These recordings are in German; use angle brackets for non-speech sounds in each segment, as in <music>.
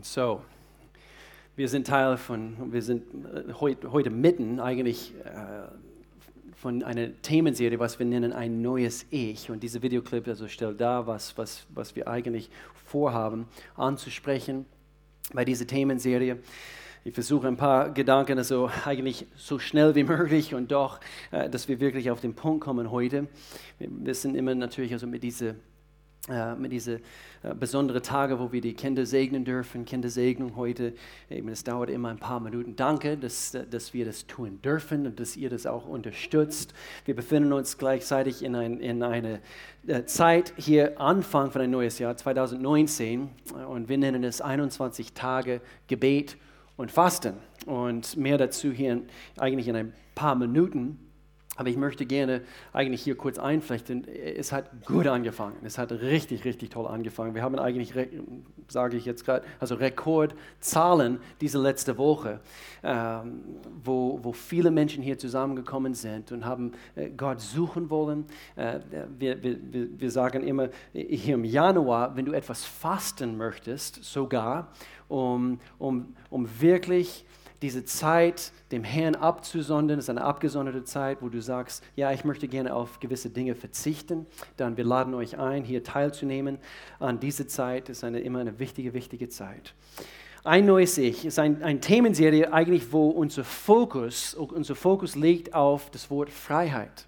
So, wir sind Teil von, wir sind äh, heute, heute mitten eigentlich äh, von einer Themenserie, was wir nennen ein neues Ich. Und diese Videoclip also stellt dar, was, was, was wir eigentlich vorhaben anzusprechen bei dieser Themenserie. Ich versuche ein paar Gedanken, also eigentlich so schnell wie <laughs> möglich und doch, äh, dass wir wirklich auf den Punkt kommen heute. Wir sind immer natürlich also mit dieser äh, mit diesen äh, besonderen Tage, wo wir die Kinder segnen dürfen, Kindersegnung heute. Es dauert immer ein paar Minuten. Danke, dass, dass wir das tun dürfen und dass ihr das auch unterstützt. Wir befinden uns gleichzeitig in, ein, in einer äh, Zeit hier, Anfang von ein neues Jahr 2019, und wir nennen es 21 Tage Gebet und Fasten. Und mehr dazu hier eigentlich in ein paar Minuten. Aber ich möchte gerne eigentlich hier kurz einflechten. Es hat gut angefangen. Es hat richtig, richtig toll angefangen. Wir haben eigentlich, sage ich jetzt gerade, also Rekordzahlen diese letzte Woche, ähm, wo, wo viele Menschen hier zusammengekommen sind und haben äh, Gott suchen wollen. Äh, wir, wir, wir sagen immer hier im Januar, wenn du etwas fasten möchtest, sogar, um, um, um wirklich diese Zeit dem Herrn abzusondern, ist eine abgesonderte Zeit, wo du sagst, ja, ich möchte gerne auf gewisse Dinge verzichten, dann wir laden euch ein, hier teilzunehmen an diese Zeit. Ist eine, immer eine wichtige, wichtige Zeit. Ein neues Ich ist ein, eine Themenserie eigentlich, wo unser Fokus, unser Fokus liegt auf das Wort Freiheit.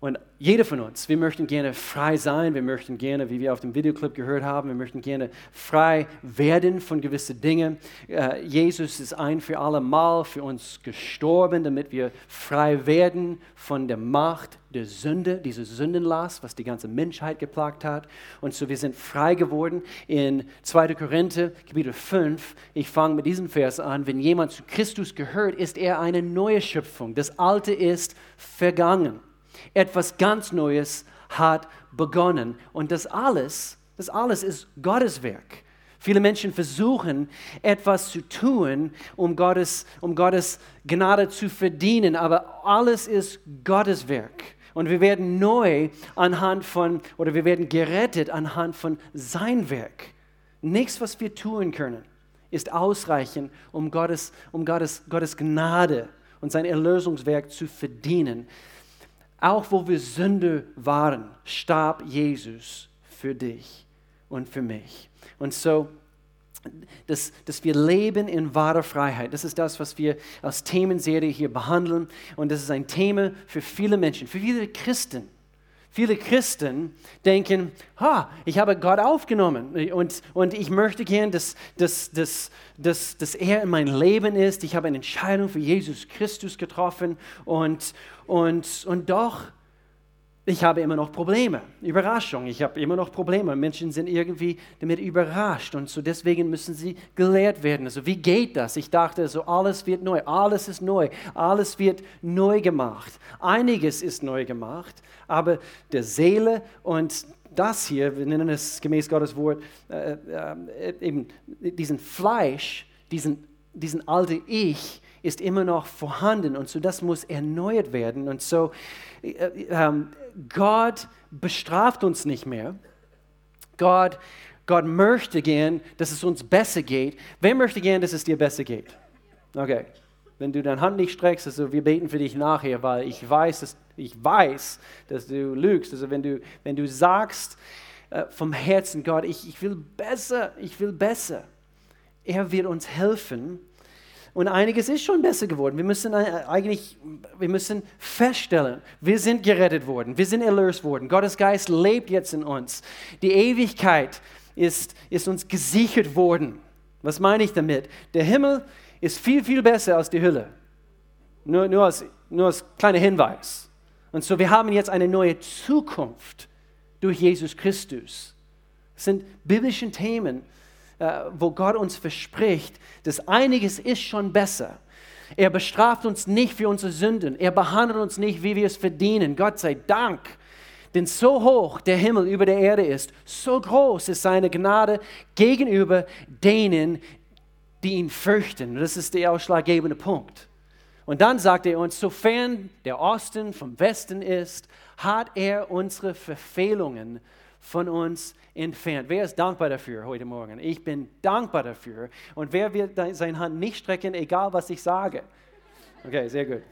Und jeder von uns, wir möchten gerne frei sein, wir möchten gerne, wie wir auf dem Videoclip gehört haben, wir möchten gerne frei werden von gewissen Dingen. Äh, Jesus ist ein für alle Mal für uns gestorben, damit wir frei werden von der Macht der Sünde, diese Sündenlast, was die ganze Menschheit geplagt hat. Und so wir sind frei geworden in 2. Korinther, Kapitel 5. Ich fange mit diesem Vers an. Wenn jemand zu Christus gehört, ist er eine neue Schöpfung. Das Alte ist vergangen. Etwas ganz Neues hat begonnen. Und das alles, das alles ist Gottes Werk. Viele Menschen versuchen, etwas zu tun, um Gottes, um Gottes Gnade zu verdienen, aber alles ist Gottes Werk. Und wir werden neu anhand von, oder wir werden gerettet anhand von sein Werk. Nichts, was wir tun können, ist ausreichend, um Gottes, um Gottes, Gottes Gnade und sein Erlösungswerk zu verdienen. Auch wo wir Sünde waren, starb Jesus für dich und für mich. Und so, dass, dass wir leben in wahrer Freiheit. Das ist das, was wir als Themenserie hier behandeln. Und das ist ein Thema für viele Menschen, für viele Christen. Viele Christen denken, ha, ich habe Gott aufgenommen und, und ich möchte gern, dass, dass, dass, dass, dass er in mein Leben ist. Ich habe eine Entscheidung für Jesus Christus getroffen und, und, und doch, ich habe immer noch Probleme. Überraschung, ich habe immer noch Probleme. Menschen sind irgendwie damit überrascht und so deswegen müssen sie gelehrt werden. Also wie geht das? Ich dachte, so alles wird neu, alles ist neu, alles wird neu gemacht. Einiges ist neu gemacht, aber der Seele und das hier, wir nennen es gemäß Gottes Wort, äh, äh, eben diesen Fleisch, diesen, diesen alte Ich, ist immer noch vorhanden und so das muss erneuert werden. Und so äh, äh, Gott bestraft uns nicht mehr. Gott, Gott möchte gern, dass es uns besser geht. Wer möchte gern, dass es dir besser geht? Okay. Wenn du deine Hand nicht streckst, also wir beten für dich nachher, weil ich weiß, dass, ich weiß, dass du lügst. Also wenn du, wenn du sagst äh, vom Herzen, Gott, ich, ich will besser, ich will besser, er wird uns helfen, und einiges ist schon besser geworden. Wir müssen äh, eigentlich, wir müssen feststellen, wir sind gerettet worden, wir sind erlöst worden. Gottes Geist lebt jetzt in uns. Die Ewigkeit ist, ist uns gesichert worden. Was meine ich damit? Der Himmel ist viel, viel besser als die Hölle. Nur, nur, als, nur als kleiner Hinweis. Und so, wir haben jetzt eine neue Zukunft durch Jesus Christus. Das sind biblische Themen, wo Gott uns verspricht, dass einiges ist schon besser. Er bestraft uns nicht für unsere Sünden. Er behandelt uns nicht, wie wir es verdienen. Gott sei Dank. Denn so hoch der Himmel über der Erde ist, so groß ist seine Gnade gegenüber denen, die ihn fürchten. Das ist der ausschlaggebende Punkt. Und dann sagt er uns, sofern der Osten vom Westen ist, hat er unsere Verfehlungen von uns entfernt. Wer ist dankbar dafür heute Morgen? Ich bin dankbar dafür. Und wer wird seine Hand nicht strecken, egal was ich sage? Okay, sehr gut.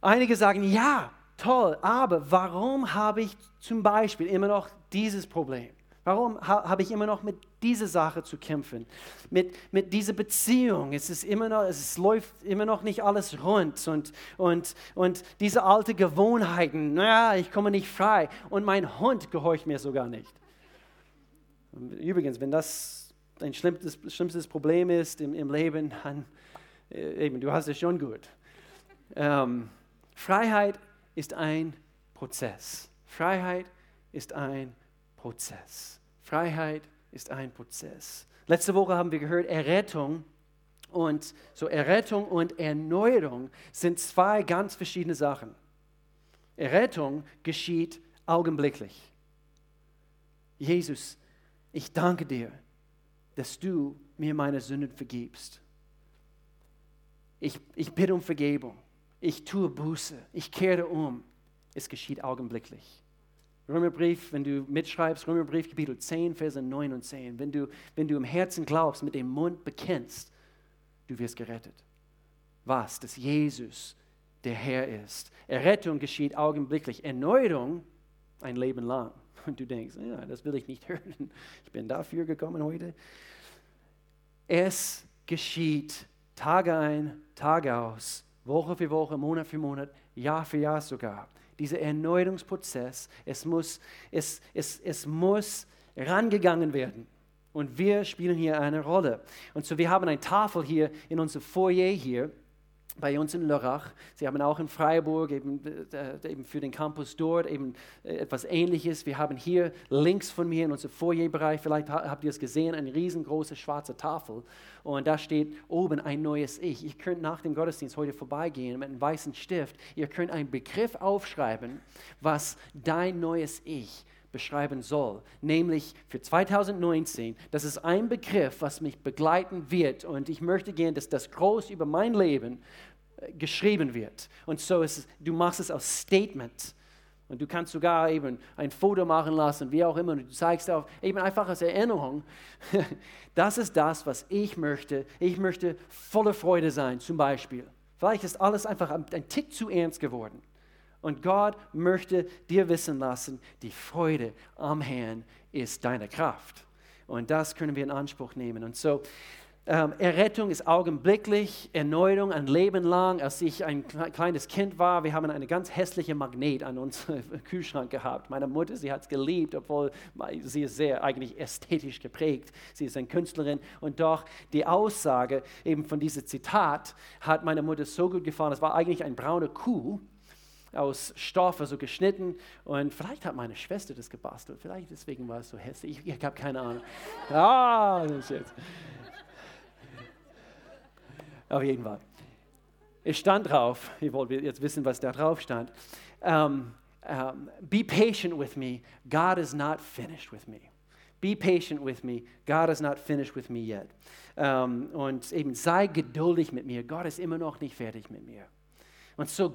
Einige sagen, ja, toll, aber warum habe ich zum Beispiel immer noch dieses Problem? Warum ha habe ich immer noch mit dieser Sache zu kämpfen? Mit, mit dieser Beziehung. Es, ist immer noch, es läuft immer noch nicht alles rund. Und, und, und diese alten Gewohnheiten, naja, ich komme nicht frei. Und mein Hund gehorcht mir sogar nicht. Übrigens, wenn das ein schlimmstes, schlimmstes Problem ist im, im Leben, dann äh, eben, du hast es schon gut. Ähm, Freiheit ist ein Prozess. Freiheit ist ein Prozess. Freiheit ist ein Prozess. Letzte Woche haben wir gehört, Errettung und so Errettung und Erneuerung sind zwei ganz verschiedene Sachen. Errettung geschieht augenblicklich. Jesus, ich danke dir, dass du mir meine Sünden vergibst. Ich, ich bitte um Vergebung. Ich tue Buße. Ich kehre um. Es geschieht augenblicklich. Römerbrief, wenn du mitschreibst, Römerbrief Kapitel 10, Verse 9 und 10. Wenn du, wenn du im Herzen glaubst, mit dem Mund bekennst, du wirst gerettet. Was? Dass Jesus der Herr ist. Errettung geschieht augenblicklich. Erneuerung ein Leben lang. Und du denkst, ja, das will ich nicht <laughs> hören. Ich bin dafür gekommen heute. Es geschieht Tage ein, Tage aus, Woche für Woche, Monat für Monat, Jahr für Jahr sogar dieser Erneuerungsprozess, es muss, es, es, es muss rangegangen werden. Und wir spielen hier eine Rolle. Und so, wir haben eine Tafel hier in unserem Foyer hier bei uns in Lörrach. Sie haben auch in Freiburg eben, äh, eben für den Campus dort eben äh, etwas Ähnliches. Wir haben hier links von mir in unserem Foyerbereich, vielleicht habt ihr es gesehen, eine riesengroße schwarze Tafel. Und da steht oben ein neues Ich. Ihr könnt nach dem Gottesdienst heute vorbeigehen mit einem weißen Stift. Ihr könnt einen Begriff aufschreiben, was dein neues Ich beschreiben soll, nämlich für 2019. Das ist ein Begriff, was mich begleiten wird und ich möchte gerne, dass das groß über mein Leben äh, geschrieben wird. Und so ist es, du machst es als Statement. Und du kannst sogar eben ein Foto machen lassen, wie auch immer, und du zeigst auch eben einfach als Erinnerung, <laughs> das ist das, was ich möchte. Ich möchte voller Freude sein, zum Beispiel. Vielleicht ist alles einfach ein, ein Tick zu ernst geworden. Und Gott möchte dir wissen lassen, die Freude am Herrn ist deine Kraft. Und das können wir in Anspruch nehmen. Und so, ähm, Errettung ist augenblicklich, Erneuerung ein Leben lang. Als ich ein kleines Kind war, wir haben eine ganz hässliche Magnet an unserem <laughs> Kühlschrank gehabt. Meine Mutter, sie hat es geliebt, obwohl sie ist sehr eigentlich ästhetisch geprägt. Sie ist eine Künstlerin und doch die Aussage eben von diesem Zitat hat meiner Mutter so gut gefallen. Es war eigentlich eine braune Kuh aus Stoff, also geschnitten. Und vielleicht hat meine Schwester das gebastelt. Vielleicht deswegen war es so hässlich. Ich, ich habe keine Ahnung. Ah, das jetzt. Auf jeden Fall. Es stand drauf, ihr wollt jetzt wissen, was da drauf stand. Um, um, be patient with me. God is not finished with me. Be patient with me. God is not finished with me yet. Um, und eben sei geduldig mit mir. Gott ist immer noch nicht fertig mit mir. Und so,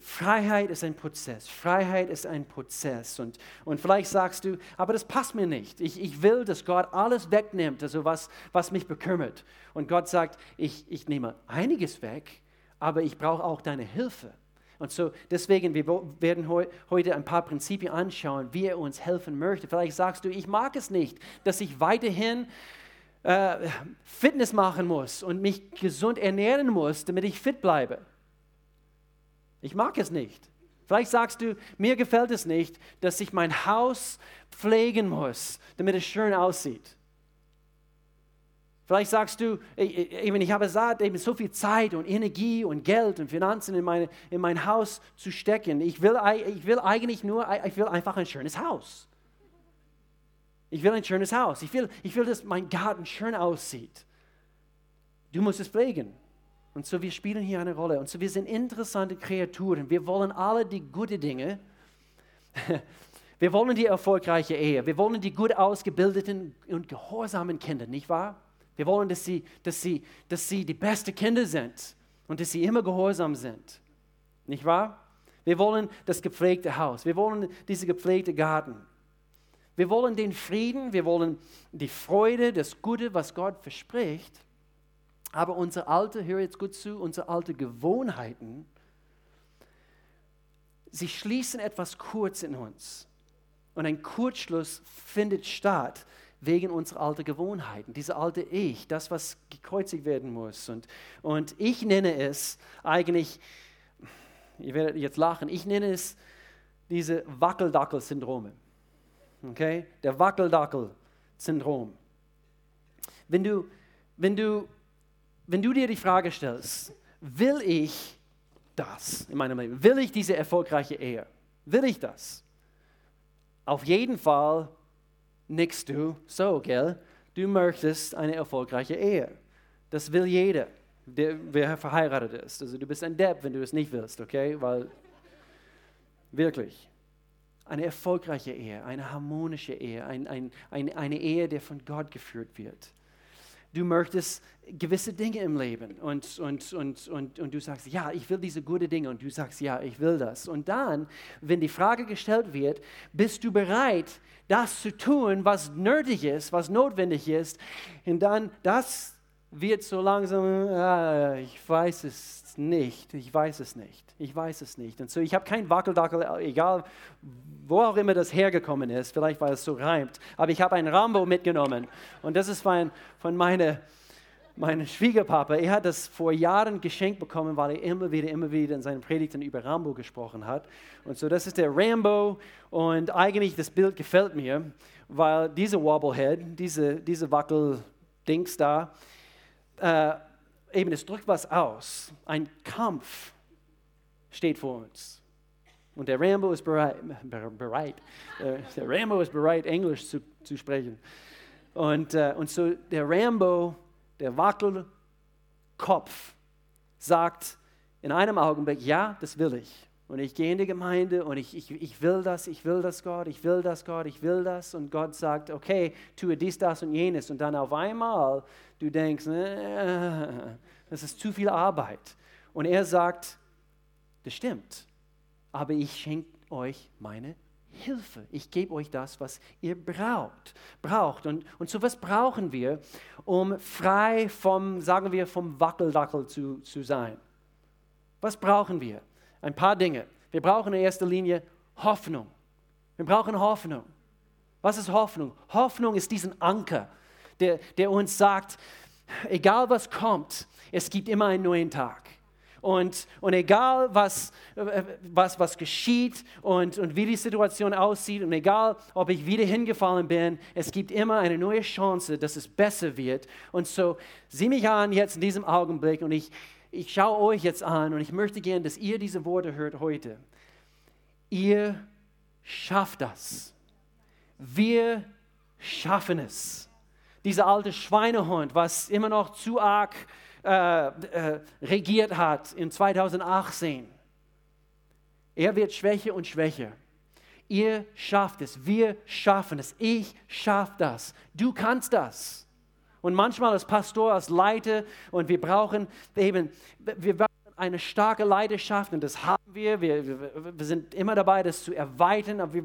Freiheit ist ein Prozess. Freiheit ist ein Prozess. Und, und vielleicht sagst du, aber das passt mir nicht. Ich, ich will, dass Gott alles wegnimmt, also was, was mich bekümmert. Und Gott sagt, ich, ich nehme einiges weg, aber ich brauche auch deine Hilfe. Und so deswegen, wir werden heute ein paar Prinzipien anschauen, wie er uns helfen möchte. Vielleicht sagst du, ich mag es nicht, dass ich weiterhin äh, Fitness machen muss und mich gesund ernähren muss, damit ich fit bleibe. Ich mag es nicht. Vielleicht sagst du, mir gefällt es nicht, dass ich mein Haus pflegen muss, damit es schön aussieht. Vielleicht sagst du, eben, ich habe satt, eben so viel Zeit und Energie und Geld und Finanzen in, meine, in mein Haus zu stecken. Ich will, ich will eigentlich nur, ich will einfach ein schönes Haus. Ich will ein schönes Haus. Ich will, ich will, dass mein Garten schön aussieht. Du musst es pflegen. Und so, wir spielen hier eine Rolle. Und so, wir sind interessante Kreaturen. Wir wollen alle die guten Dinge. <laughs> Wir wollen die erfolgreiche Ehe. Wir wollen die gut ausgebildeten und gehorsamen Kinder, nicht wahr? Wir wollen, dass sie, dass sie, dass sie die besten Kinder sind und dass sie immer gehorsam sind, nicht wahr? Wir wollen das gepflegte Haus. Wir wollen diese gepflegte Garten. Wir wollen den Frieden, wir wollen die Freude, das Gute, was Gott verspricht. Aber unsere alte, hör jetzt gut zu, unsere alte Gewohnheiten, sie schließen etwas kurz in uns. Und ein Kurzschluss findet statt wegen unserer alten Gewohnheiten, diese alte Ich, das, was gekreuzigt werden muss. Und, und ich nenne es eigentlich, ihr werdet jetzt lachen, ich nenne es diese Wackeldackel-Syndrome. Okay? Der Wackeldackel-Syndrom. Wenn du, wenn, du, wenn du dir die Frage stellst, will ich das in meinem Leben? Will ich diese erfolgreiche Ehe? Will ich das? Auf jeden Fall nickst du so, gell? Du möchtest eine erfolgreiche Ehe. Das will jeder, der, wer verheiratet ist. Also du bist ein Depp, wenn du es nicht willst, okay? Weil wirklich eine erfolgreiche Ehe, eine harmonische Ehe, ein, ein, ein, eine Ehe, die von Gott geführt wird. Du möchtest gewisse Dinge im Leben und, und, und, und, und du sagst, ja, ich will diese guten Dinge und du sagst, ja, ich will das. Und dann, wenn die Frage gestellt wird, bist du bereit, das zu tun, was nötig ist, was notwendig ist, und dann das wird so langsam, äh, ich weiß es nicht, ich weiß es nicht, ich weiß es nicht. Und so, ich habe kein Wackeldackel, egal wo auch immer das hergekommen ist, vielleicht weil es so reimt, aber ich habe ein Rambo mitgenommen und das ist mein, von meiner mein Schwiegerpapa, er hat das vor Jahren geschenkt bekommen, weil er immer wieder, immer wieder in seinen Predigten über Rambo gesprochen hat. Und so, das ist der Rambo und eigentlich das Bild gefällt mir, weil diese Wobblehead, diese, diese Wackeldings da, äh, eben, es drückt was aus. Ein Kampf steht vor uns. Und der Rambo ist bereit, <laughs> bereit äh, der Rambo ist bereit, Englisch zu, zu sprechen. Und, äh, und so der Rambo, der Wackelkopf, sagt in einem Augenblick, ja, das will ich. Und ich gehe in die Gemeinde und ich, ich, ich will das, ich will das, Gott, ich will das, Gott, ich will das. Und Gott sagt, okay, tue dies, das und jenes. Und dann auf einmal du denkst, äh, das ist zu viel Arbeit. Und er sagt, das stimmt, aber ich schenke euch meine Hilfe. Ich gebe euch das, was ihr braucht. braucht. Und, und so was brauchen wir, um frei vom, sagen wir, vom Wackeldackel zu, zu sein. Was brauchen wir? Ein paar Dinge. Wir brauchen in erster Linie Hoffnung. Wir brauchen Hoffnung. Was ist Hoffnung? Hoffnung ist diesen Anker, der, der uns sagt, egal was kommt, es gibt immer einen neuen Tag. Und, und egal was, was, was geschieht und, und wie die Situation aussieht und egal ob ich wieder hingefallen bin, es gibt immer eine neue Chance, dass es besser wird. Und so sieh mich an jetzt in diesem Augenblick und ich, ich schaue euch jetzt an und ich möchte gerne, dass ihr diese Worte hört heute. Ihr schafft das. Wir schaffen es dieser alte Schweinehund, was immer noch zu arg äh, äh, regiert hat in 2018. Er wird schwächer und schwächer. Ihr schafft es, wir schaffen es, ich schaffe das, du kannst das. Und manchmal als Pastor, als Leiter, und wir brauchen eben, wir eine starke Leidenschaft und das haben wir. Wir, wir, sind immer dabei, das zu erweitern. Aber wir,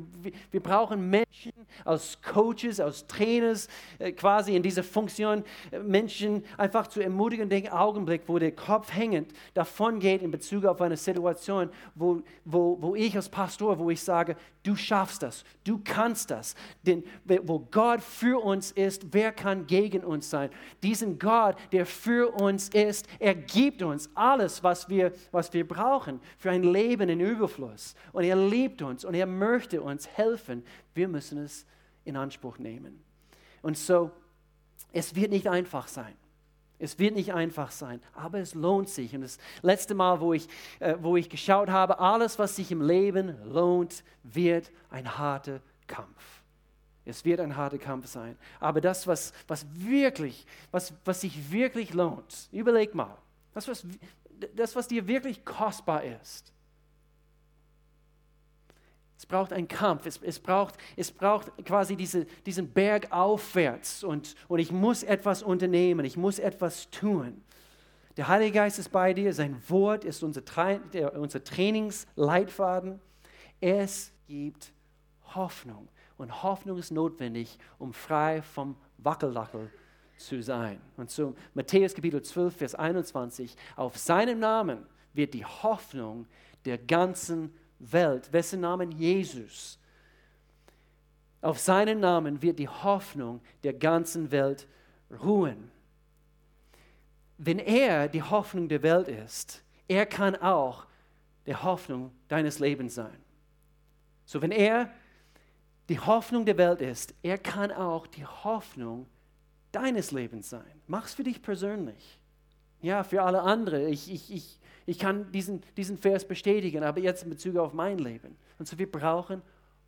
wir, brauchen Menschen als Coaches, als Trainers äh, quasi in dieser Funktion, äh, Menschen einfach zu ermutigen, den Augenblick, wo der Kopf hängend davon geht in Bezug auf eine Situation, wo, wo, wo ich als Pastor, wo ich sage, du schaffst das, du kannst das. Denn wo Gott für uns ist, wer kann gegen uns sein? Diesen Gott, der für uns ist, er gibt uns alles, was wir, was wir brauchen für ein Leben in Überfluss. Und er liebt uns und er möchte uns helfen. Wir müssen es in Anspruch nehmen. Und so, es wird nicht einfach sein. Es wird nicht einfach sein, aber es lohnt sich. Und das letzte Mal, wo ich, äh, wo ich geschaut habe, alles, was sich im Leben lohnt, wird ein harter Kampf. Es wird ein harter Kampf sein. Aber das, was, was wirklich, was, was sich wirklich lohnt, überleg mal, das was, das, was dir wirklich kostbar ist, es braucht einen Kampf, es, es, braucht, es braucht quasi diese, diesen Berg aufwärts und, und ich muss etwas unternehmen, ich muss etwas tun. Der Heilige Geist ist bei dir, sein Wort ist unser, Tra unser Trainingsleitfaden. Es gibt Hoffnung. Und Hoffnung ist notwendig, um frei vom Wackeldackel zu sein. Und so Matthäus Kapitel 12, Vers 21, auf seinem Namen wird die Hoffnung der ganzen Welt, wessen Namen Jesus, auf seinen Namen wird die Hoffnung der ganzen Welt ruhen. Wenn er die Hoffnung der Welt ist, er kann auch die Hoffnung deines Lebens sein. So, wenn er die Hoffnung der Welt ist, er kann auch die Hoffnung deines Lebens sein. Mach's für dich persönlich. Ja, für alle anderen. Ich, ich, ich, ich kann diesen, diesen Vers bestätigen, aber jetzt in Bezug auf mein Leben. Und so, wir brauchen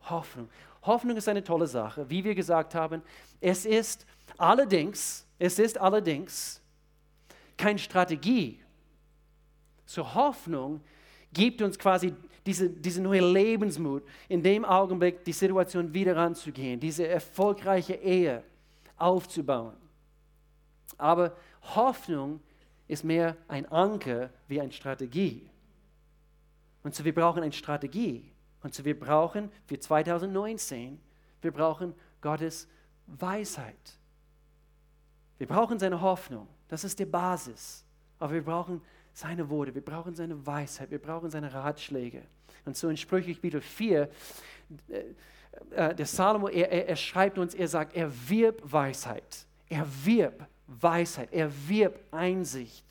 Hoffnung. Hoffnung ist eine tolle Sache. Wie wir gesagt haben, es ist allerdings, es ist allerdings keine Strategie. So Hoffnung gibt uns quasi diese, diese neue Lebensmut, in dem Augenblick die Situation wieder anzugehen, diese erfolgreiche Ehe aufzubauen. Aber Hoffnung ist mehr ein Anker wie eine Strategie. Und so wir brauchen eine Strategie. Und so wir brauchen für 2019, wir brauchen Gottes Weisheit. Wir brauchen seine Hoffnung. Das ist die Basis. Aber wir brauchen seine Worte, wir brauchen seine Weisheit, wir brauchen seine Ratschläge. Und so in Sprüche Kapitel 4, äh, äh, der Salomo, er, er, er schreibt uns, er sagt, er wirbt Weisheit, er wirbt Weisheit, er wirbt Einsicht.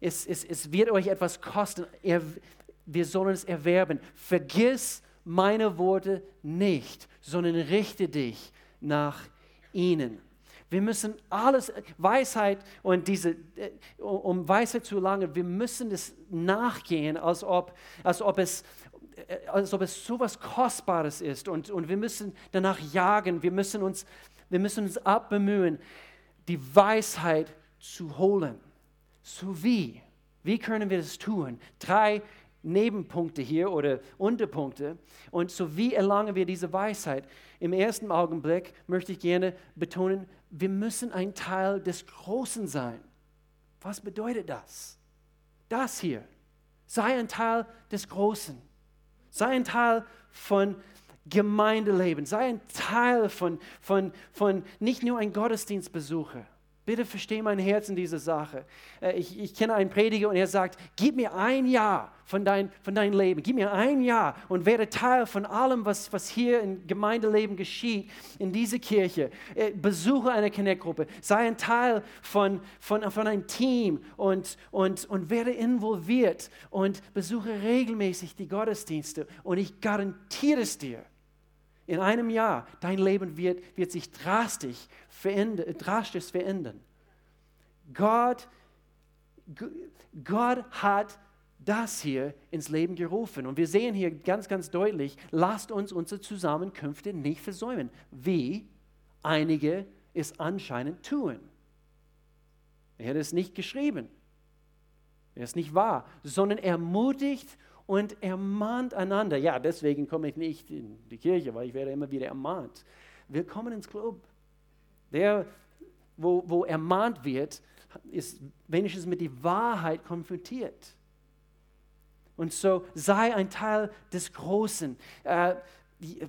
Es, es, es wird euch etwas kosten, er, wir sollen es erwerben. Vergiss meine Worte nicht, sondern richte dich nach ihnen. Wir müssen alles, Weisheit und diese, äh, um Weisheit zu erlangen, wir müssen es nachgehen, als ob, als ob es als ob es so etwas Kostbares ist und, und wir müssen danach jagen, wir müssen, uns, wir müssen uns abbemühen, die Weisheit zu holen. So wie? Wie können wir das tun? Drei Nebenpunkte hier oder Unterpunkte. Und so wie erlangen wir diese Weisheit? Im ersten Augenblick möchte ich gerne betonen, wir müssen ein Teil des Großen sein. Was bedeutet das? Das hier. Sei ein Teil des Großen. Sei ein Teil von Gemeindeleben. Sei ein Teil von, von, von nicht nur ein Gottesdienstbesucher. Bitte verstehe mein Herz in dieser Sache. Äh, ich, ich kenne einen Prediger und er sagt, gib mir ein Jahr von, dein, von deinem Leben, gib mir ein Jahr und werde Teil von allem, was, was hier im Gemeindeleben geschieht, in dieser Kirche. Äh, besuche eine Connect-Gruppe, sei ein Teil von, von, von einem Team und, und, und werde involviert und besuche regelmäßig die Gottesdienste. Und ich garantiere es dir, in einem Jahr, dein Leben wird, wird sich drastisch verändern, drastisch verändern. Gott, Gott hat das hier ins Leben gerufen. Und wir sehen hier ganz, ganz deutlich, lasst uns unsere Zusammenkünfte nicht versäumen, wie einige es anscheinend tun. Er hat es nicht geschrieben. Er ist nicht wahr, sondern ermutigt und ermahnt einander. Ja, deswegen komme ich nicht in die Kirche, weil ich werde immer wieder ermahnt. Willkommen ins Club. Der, wo, wo ermahnt wird, ist wenigstens mit der Wahrheit konfrontiert. Und so sei ein Teil des Großen, äh, die,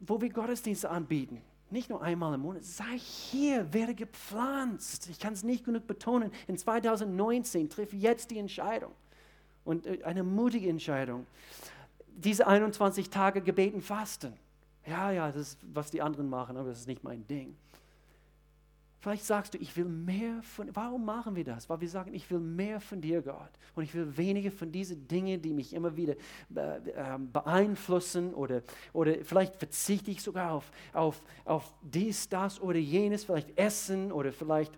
wo wir Gottesdienste anbieten. Nicht nur einmal im Monat, sei hier, werde gepflanzt. Ich kann es nicht genug betonen. In 2019 triff jetzt die Entscheidung und äh, eine mutige Entscheidung. Diese 21 Tage gebeten fasten. Ja, ja, das ist, was die anderen machen, aber das ist nicht mein Ding. Vielleicht sagst du, ich will mehr von, warum machen wir das? Weil wir sagen, ich will mehr von dir, Gott. Und ich will weniger von diesen Dingen, die mich immer wieder ähm, beeinflussen oder, oder vielleicht verzichte ich sogar auf, auf, auf dies, das oder jenes, vielleicht Essen oder vielleicht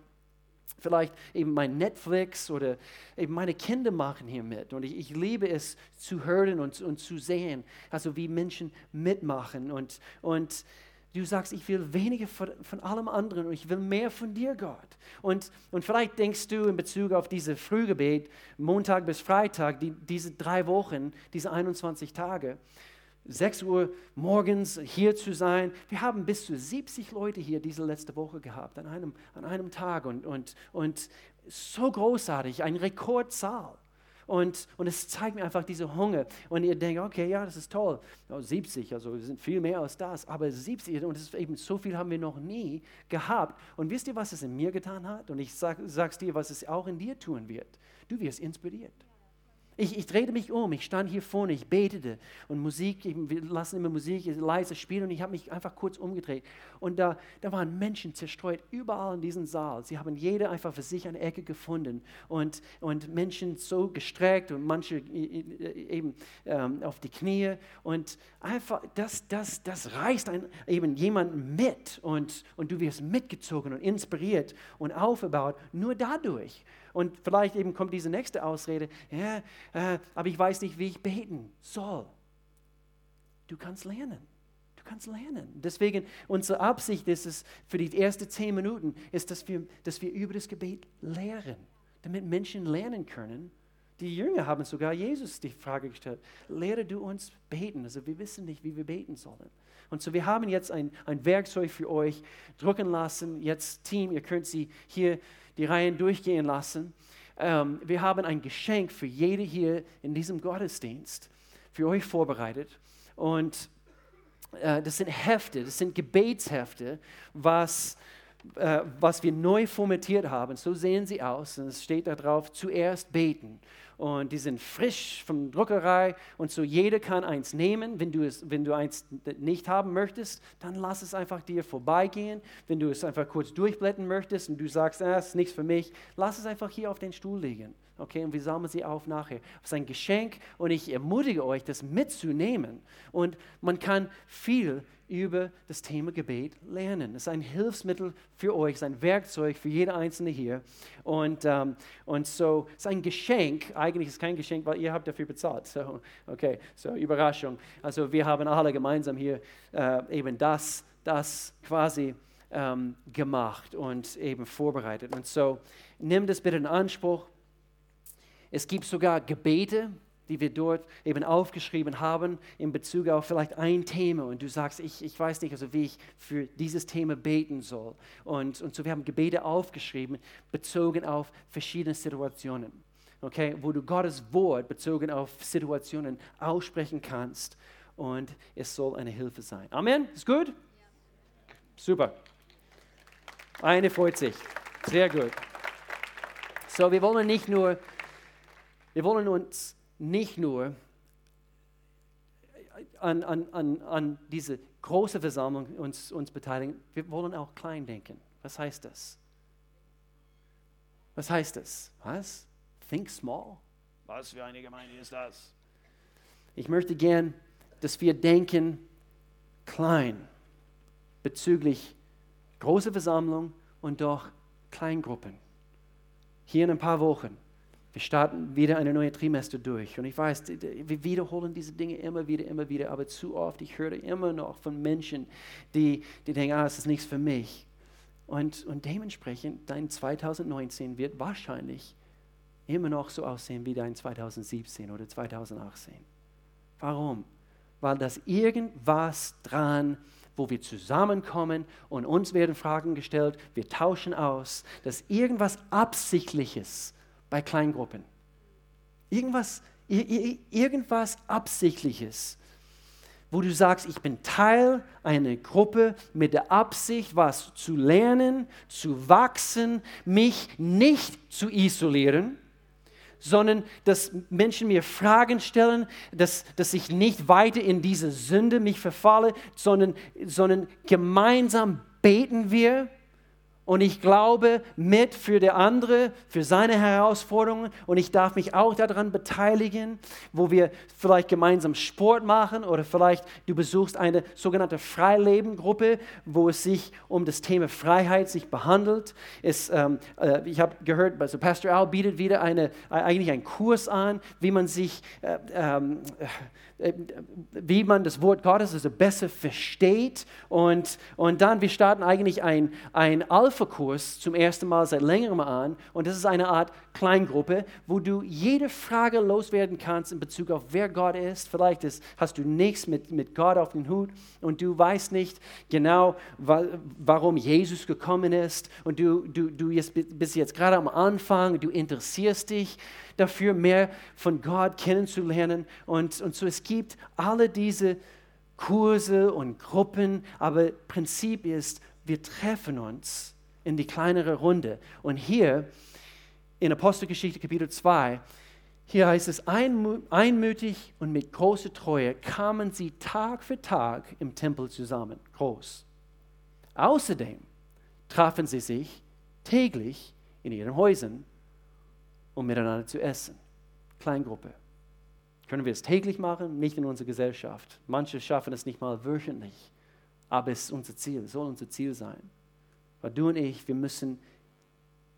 vielleicht eben mein Netflix oder eben meine Kinder machen hier mit. Und ich, ich liebe es zu hören und, und zu sehen, also wie Menschen mitmachen. Und, und du sagst, ich will weniger von, von allem anderen und ich will mehr von dir, Gott. Und, und vielleicht denkst du in Bezug auf diese Frühgebet, Montag bis Freitag, die, diese drei Wochen, diese 21 Tage, 6 Uhr morgens hier zu sein. Wir haben bis zu 70 Leute hier diese letzte Woche gehabt, an einem, an einem Tag. Und, und, und so großartig, ein Rekordzahl. Und, und es zeigt mir einfach diese Hunger. Und ihr denkt, okay, ja, das ist toll. Oh, 70, also wir sind viel mehr als das. Aber 70, und ist eben so viel haben wir noch nie gehabt. Und wisst ihr, was es in mir getan hat? Und ich sag, sag's dir, was es auch in dir tun wird. Du wirst inspiriert. Ich, ich drehte mich um, ich stand hier vorne, ich betete und Musik, wir lassen immer Musik leise spielen und ich habe mich einfach kurz umgedreht. Und da, da waren Menschen zerstreut überall in diesem Saal. Sie haben jeder einfach für sich eine Ecke gefunden und, und Menschen so gestreckt und manche eben ähm, auf die Knie. Und einfach, das, das, das reißt ein, eben jemanden mit und, und du wirst mitgezogen und inspiriert und aufgebaut, nur dadurch. Und vielleicht eben kommt diese nächste Ausrede, ja, äh, aber ich weiß nicht, wie ich beten soll. Du kannst lernen. Du kannst lernen. Deswegen, unsere Absicht ist es für die ersten zehn Minuten, ist, dass wir, dass wir über das Gebet lehren, damit Menschen lernen können. Die Jünger haben sogar Jesus die Frage gestellt, lehre du uns beten. Also wir wissen nicht, wie wir beten sollen. Und so, wir haben jetzt ein, ein Werkzeug für euch drucken lassen. Jetzt, Team, ihr könnt sie hier die Reihen durchgehen lassen. Ähm, wir haben ein Geschenk für jede hier in diesem Gottesdienst für euch vorbereitet. Und äh, das sind Hefte, das sind Gebetshefte, was, äh, was wir neu formatiert haben. So sehen sie aus. Und es steht da drauf, zuerst beten und die sind frisch von Druckerei und so jeder kann eins nehmen. Wenn du, es, wenn du eins nicht haben möchtest, dann lass es einfach dir vorbeigehen. Wenn du es einfach kurz durchblättern möchtest und du sagst, ah, das ist nichts für mich, lass es einfach hier auf den Stuhl liegen. Okay, und wir sammeln sie auf nachher. Das ist ein Geschenk und ich ermutige euch, das mitzunehmen. Und man kann viel über das Thema Gebet lernen. Es ist ein Hilfsmittel für euch, es ist ein Werkzeug für jede Einzelne hier. Und, ähm, und so, es ist ein Geschenk. Eigentlich ist es kein Geschenk, weil ihr habt dafür bezahlt. So, okay, so Überraschung. Also wir haben alle gemeinsam hier äh, eben das, das quasi ähm, gemacht und eben vorbereitet. Und so, nimm das bitte in Anspruch. Es gibt sogar Gebete, die wir dort eben aufgeschrieben haben in Bezug auf vielleicht ein Thema und du sagst, ich, ich weiß nicht, also wie ich für dieses Thema beten soll. Und, und so wir haben Gebete aufgeschrieben, bezogen auf verschiedene Situationen, okay, wo du Gottes Wort bezogen auf Situationen aussprechen kannst und es soll eine Hilfe sein. Amen? Ist gut? Ja. Super. Eine freut sich. Sehr gut. So, wir wollen nicht nur, wir wollen uns nicht nur an, an, an, an diese große Versammlung uns, uns beteiligen, wir wollen auch klein denken. Was heißt das? Was heißt das? Was? Think small? Was für eine Gemeinde ist das? Ich möchte gern, dass wir denken klein bezüglich große Versammlung und doch Kleingruppen. Hier in ein paar Wochen wir starten wieder eine neue Trimester durch. Und ich weiß, wir wiederholen diese Dinge immer wieder, immer wieder. Aber zu oft, ich höre immer noch von Menschen, die, die denken, ah, es ist nichts für mich. Und, und dementsprechend, dein 2019 wird wahrscheinlich immer noch so aussehen wie dein 2017 oder 2018. Warum? Weil das irgendwas dran wo wir zusammenkommen und uns werden Fragen gestellt, wir tauschen aus, dass irgendwas Absichtliches bei Kleingruppen. Irgendwas, irgendwas Absichtliches, wo du sagst, ich bin Teil einer Gruppe mit der Absicht, was zu lernen, zu wachsen, mich nicht zu isolieren, sondern dass Menschen mir Fragen stellen, dass, dass ich nicht weiter in diese Sünde mich verfalle, sondern, sondern gemeinsam beten wir und ich glaube mit für der andere, für seine Herausforderungen. Und ich darf mich auch daran beteiligen, wo wir vielleicht gemeinsam Sport machen oder vielleicht du besuchst eine sogenannte Freilebengruppe, wo es sich um das Thema Freiheit sich behandelt. Es, ähm, äh, ich habe gehört, also Pastor Al bietet wieder eine, eigentlich einen Kurs an, wie man sich äh, ähm, äh, wie man das Wort Gottes also besser versteht. Und, und dann, wir starten eigentlich ein, ein Alpha Alpha-Kurs zum ersten Mal seit längerem an und das ist eine Art Kleingruppe, wo du jede Frage loswerden kannst in Bezug auf wer Gott ist. Vielleicht ist, hast du nichts mit, mit Gott auf den Hut und du weißt nicht genau, wa warum Jesus gekommen ist und du, du, du jetzt, bist jetzt gerade am Anfang, du interessierst dich dafür, mehr von Gott kennenzulernen und, und so es gibt alle diese Kurse und Gruppen, aber Prinzip ist, wir treffen uns in die kleinere Runde. Und hier in Apostelgeschichte Kapitel 2, hier heißt es, einmütig und mit großer Treue kamen sie Tag für Tag im Tempel zusammen, groß. Außerdem trafen sie sich täglich in ihren Häusern, um miteinander zu essen. Kleingruppe. Können wir es täglich machen? Nicht in unserer Gesellschaft. Manche schaffen es nicht mal wöchentlich. Aber es ist unser Ziel, es soll unser Ziel sein. Weil du und ich, wir müssen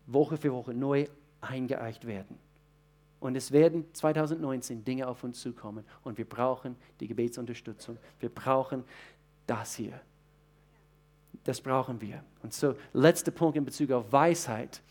Woche für Woche neu eingeeicht werden. Und es werden 2019 Dinge auf uns zukommen und wir brauchen die Gebetsunterstützung. Wir brauchen das hier. Das brauchen wir. Und so, letzter Punkt in Bezug auf Weisheit.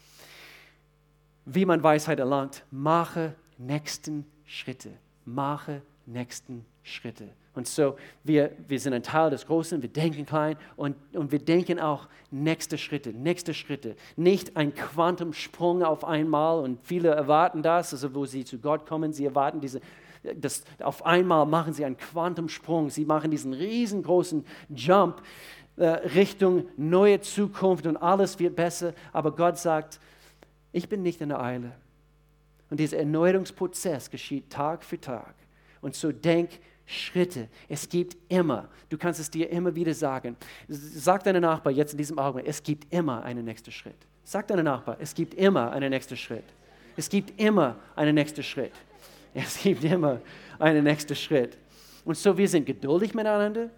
Wie man Weisheit erlangt, mache nächsten Schritte. Mache nächsten Schritte. Und so, wir, wir sind ein Teil des Großen, wir denken klein und, und wir denken auch nächste Schritte, nächste Schritte. Nicht ein Quantumsprung auf einmal und viele erwarten das, also wo sie zu Gott kommen, sie erwarten diese, das, auf einmal machen sie einen Quantumsprung, sie machen diesen riesengroßen Jump äh, Richtung neue Zukunft und alles wird besser, aber Gott sagt, ich bin nicht in der Eile. Und dieser Erneuerungsprozess geschieht Tag für Tag. Und so denk Schritte. Es gibt immer, du kannst es dir immer wieder sagen. Sag deinem Nachbar jetzt in diesem Augenblick, es gibt immer einen nächsten Schritt. Sag deinem Nachbar, es gibt immer einen nächsten Schritt. Es gibt immer einen nächsten Schritt. Es gibt immer einen nächsten Schritt. Und so, wir sind geduldig miteinander.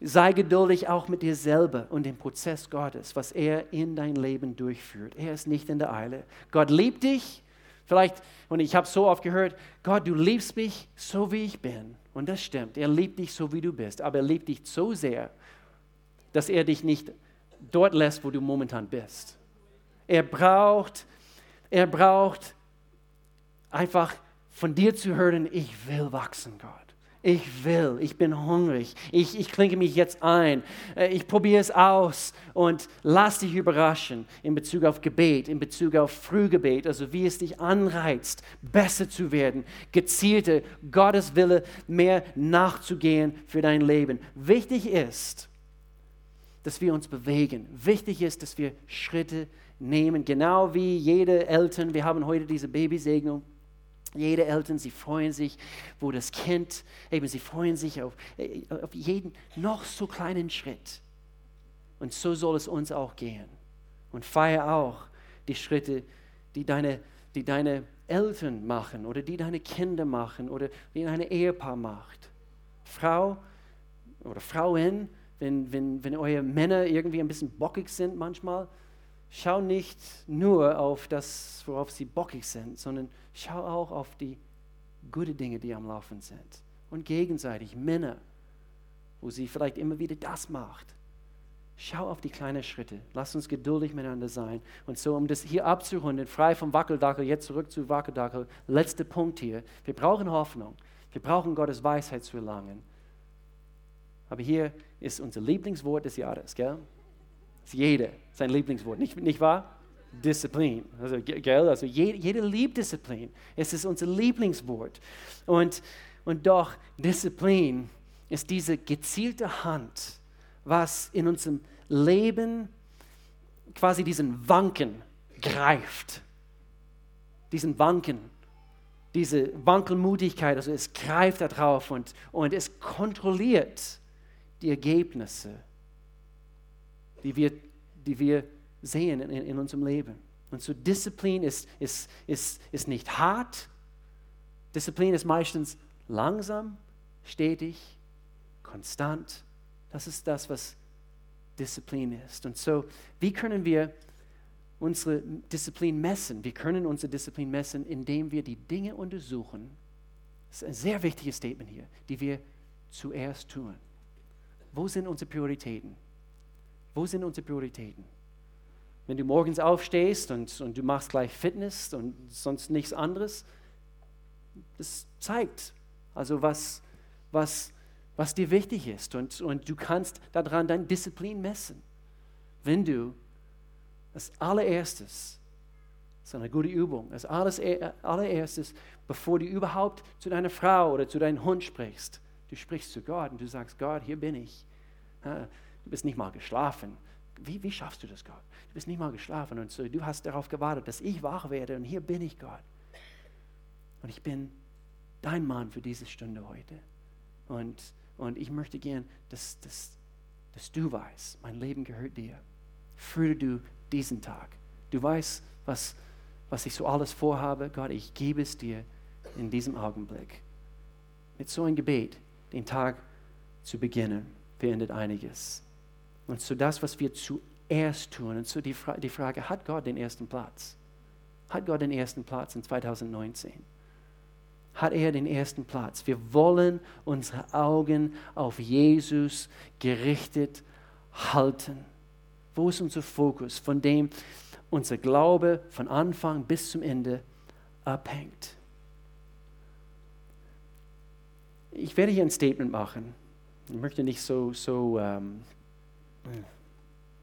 Sei geduldig auch mit dir selber und dem Prozess Gottes, was er in dein Leben durchführt. Er ist nicht in der Eile. Gott liebt dich Vielleicht, und ich habe so oft gehört, Gott, du liebst mich so, wie ich bin. Und das stimmt, er liebt dich so, wie du bist. Aber er liebt dich so sehr, dass er dich nicht dort lässt, wo du momentan bist. Er braucht, er braucht einfach von dir zu hören, ich will wachsen, Gott. Ich will, ich bin hungrig, ich, ich klinke mich jetzt ein, äh, ich probiere es aus und lass dich überraschen in Bezug auf Gebet, in Bezug auf Frühgebet, also wie es dich anreizt, besser zu werden, gezielter Gottes Wille mehr nachzugehen für dein Leben. Wichtig ist, dass wir uns bewegen. Wichtig ist, dass wir Schritte nehmen, genau wie jede Eltern. Wir haben heute diese Babysegnung jede Eltern, sie freuen sich, wo das Kind, eben sie freuen sich auf, äh, auf jeden noch so kleinen Schritt. Und so soll es uns auch gehen. Und feier auch die Schritte, die deine, die deine Eltern machen oder die deine Kinder machen oder die dein Ehepaar macht. Frau oder Frauen, wenn, wenn, wenn eure Männer irgendwie ein bisschen bockig sind manchmal, schau nicht nur auf das, worauf sie bockig sind, sondern schau auch auf die guten Dinge, die am Laufen sind. Und gegenseitig Männer, wo sie vielleicht immer wieder das macht. Schau auf die kleinen Schritte. Lass uns geduldig miteinander sein. Und so, um das hier abzurunden, frei vom Wackeldackel, jetzt zurück zu Wackeldackel, letzter Punkt hier. Wir brauchen Hoffnung. Wir brauchen Gottes Weisheit zu erlangen. Aber hier ist unser Lieblingswort des Jahres, gell? Ist jeder sein Lieblingswort, nicht, nicht wahr? Disziplin. Also, gell? also jeder, jeder liebt Disziplin. Es ist unser Lieblingswort. Und, und doch, Disziplin ist diese gezielte Hand, was in unserem Leben quasi diesen Wanken greift. Diesen Wanken, diese Wankelmutigkeit, also es greift darauf und, und es kontrolliert die Ergebnisse die wir, die wir sehen in, in unserem Leben. Und so Disziplin ist, ist, ist, ist nicht hart. Disziplin ist meistens langsam, stetig, konstant. Das ist das, was Disziplin ist. Und so, wie können wir unsere Disziplin messen? Wir können unsere Disziplin messen, indem wir die Dinge untersuchen. Das ist ein sehr wichtiges Statement hier, die wir zuerst tun. Wo sind unsere Prioritäten? Wo sind unsere Prioritäten? wenn du morgens aufstehst und, und du machst gleich Fitness und sonst nichts anderes, das zeigt also, was, was, was dir wichtig ist. Und, und du kannst daran deine Disziplin messen. Wenn du als allererstes, das ist eine gute Übung, als alles, allererstes, bevor du überhaupt zu deiner Frau oder zu deinem Hund sprichst, du sprichst zu Gott und du sagst, Gott, hier bin ich. Du bist nicht mal geschlafen. Wie, wie schaffst du das, Gott? Du bist nicht mal geschlafen und so, du hast darauf gewartet, dass ich wach werde und hier bin ich, Gott. Und ich bin dein Mann für diese Stunde heute. Und, und ich möchte gern, dass, dass, dass du weißt, mein Leben gehört dir. Führe du diesen Tag. Du weißt, was, was ich so alles vorhabe. Gott, ich gebe es dir in diesem Augenblick. Mit so einem Gebet, den Tag zu beginnen, verändert einiges. Und so das, was wir zuerst tun, und so die, Fra die Frage, hat Gott den ersten Platz? Hat Gott den ersten Platz in 2019? hat er den ersten Platz. Wir wollen unsere Augen auf Jesus gerichtet halten. Wo ist unser Fokus, von dem unser Glaube von Anfang bis zum Ende abhängt? Ich werde hier ein Statement machen. Ich möchte nicht so, so ähm,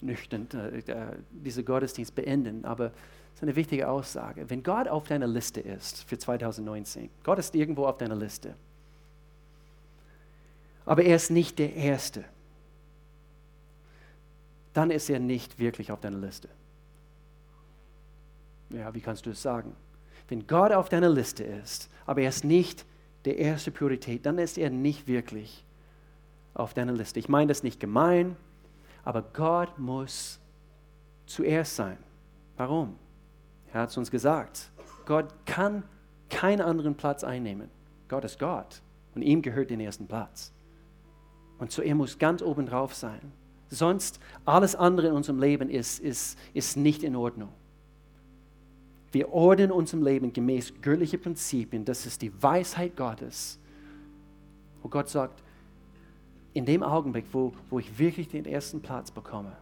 nüchtern äh, äh diesen Gottesdienst beenden, aber ist eine wichtige Aussage. Wenn Gott auf deiner Liste ist für 2019, Gott ist irgendwo auf deiner Liste, aber er ist nicht der Erste, dann ist er nicht wirklich auf deiner Liste. Ja, wie kannst du es sagen? Wenn Gott auf deiner Liste ist, aber er ist nicht der erste Priorität, dann ist er nicht wirklich auf deiner Liste. Ich meine das nicht gemein, aber Gott muss zuerst sein. Warum? Er hat es uns gesagt. Gott kann keinen anderen Platz einnehmen. Gott ist Gott und ihm gehört den ersten Platz. Und so er muss ganz oben drauf sein. Sonst alles andere in unserem Leben ist, ist, ist nicht in Ordnung. Wir ordnen unserem Leben gemäß göttlichen Prinzipien. Das ist die Weisheit Gottes. Wo Gott sagt, in dem Augenblick, wo, wo ich wirklich den ersten Platz bekomme,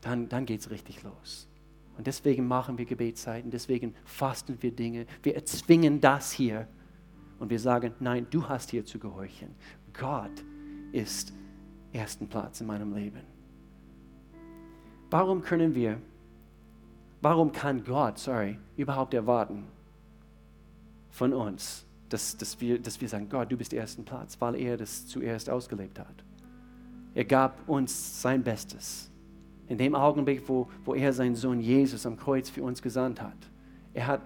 dann, dann geht es richtig los. Und deswegen machen wir Gebetszeiten, deswegen fasten wir Dinge. Wir erzwingen das hier. Und wir sagen, nein, du hast hier zu gehorchen. Gott ist ersten Platz in meinem Leben. Warum können wir, warum kann Gott, sorry, überhaupt erwarten von uns, dass, dass, wir, dass wir sagen, Gott, du bist ersten Platz, weil er das zuerst ausgelebt hat. Er gab uns sein Bestes. In dem Augenblick, wo, wo er seinen Sohn Jesus am Kreuz für uns gesandt hat. Er hat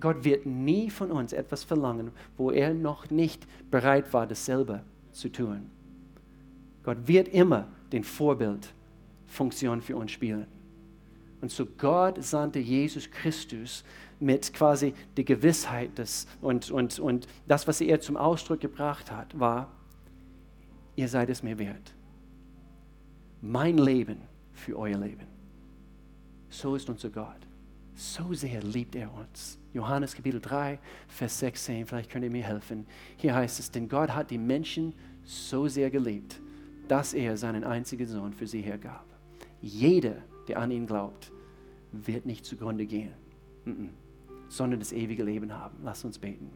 Gott wird nie von uns etwas verlangen, wo er noch nicht bereit war, dasselbe zu tun. Gott wird immer den Vorbildfunktion für uns spielen. Und so Gott sandte Jesus Christus mit quasi der Gewissheit des, und, und, und das, was er zum Ausdruck gebracht hat, war, ihr seid es mir wert. Mein Leben für euer Leben. So ist unser Gott. So sehr liebt er uns. Johannes Kapitel 3, Vers 16, vielleicht könnt ihr mir helfen. Hier heißt es, denn Gott hat die Menschen so sehr geliebt, dass er seinen einzigen Sohn für sie hergab. Jeder, der an ihn glaubt, wird nicht zugrunde gehen, sondern das ewige Leben haben. Lass uns beten.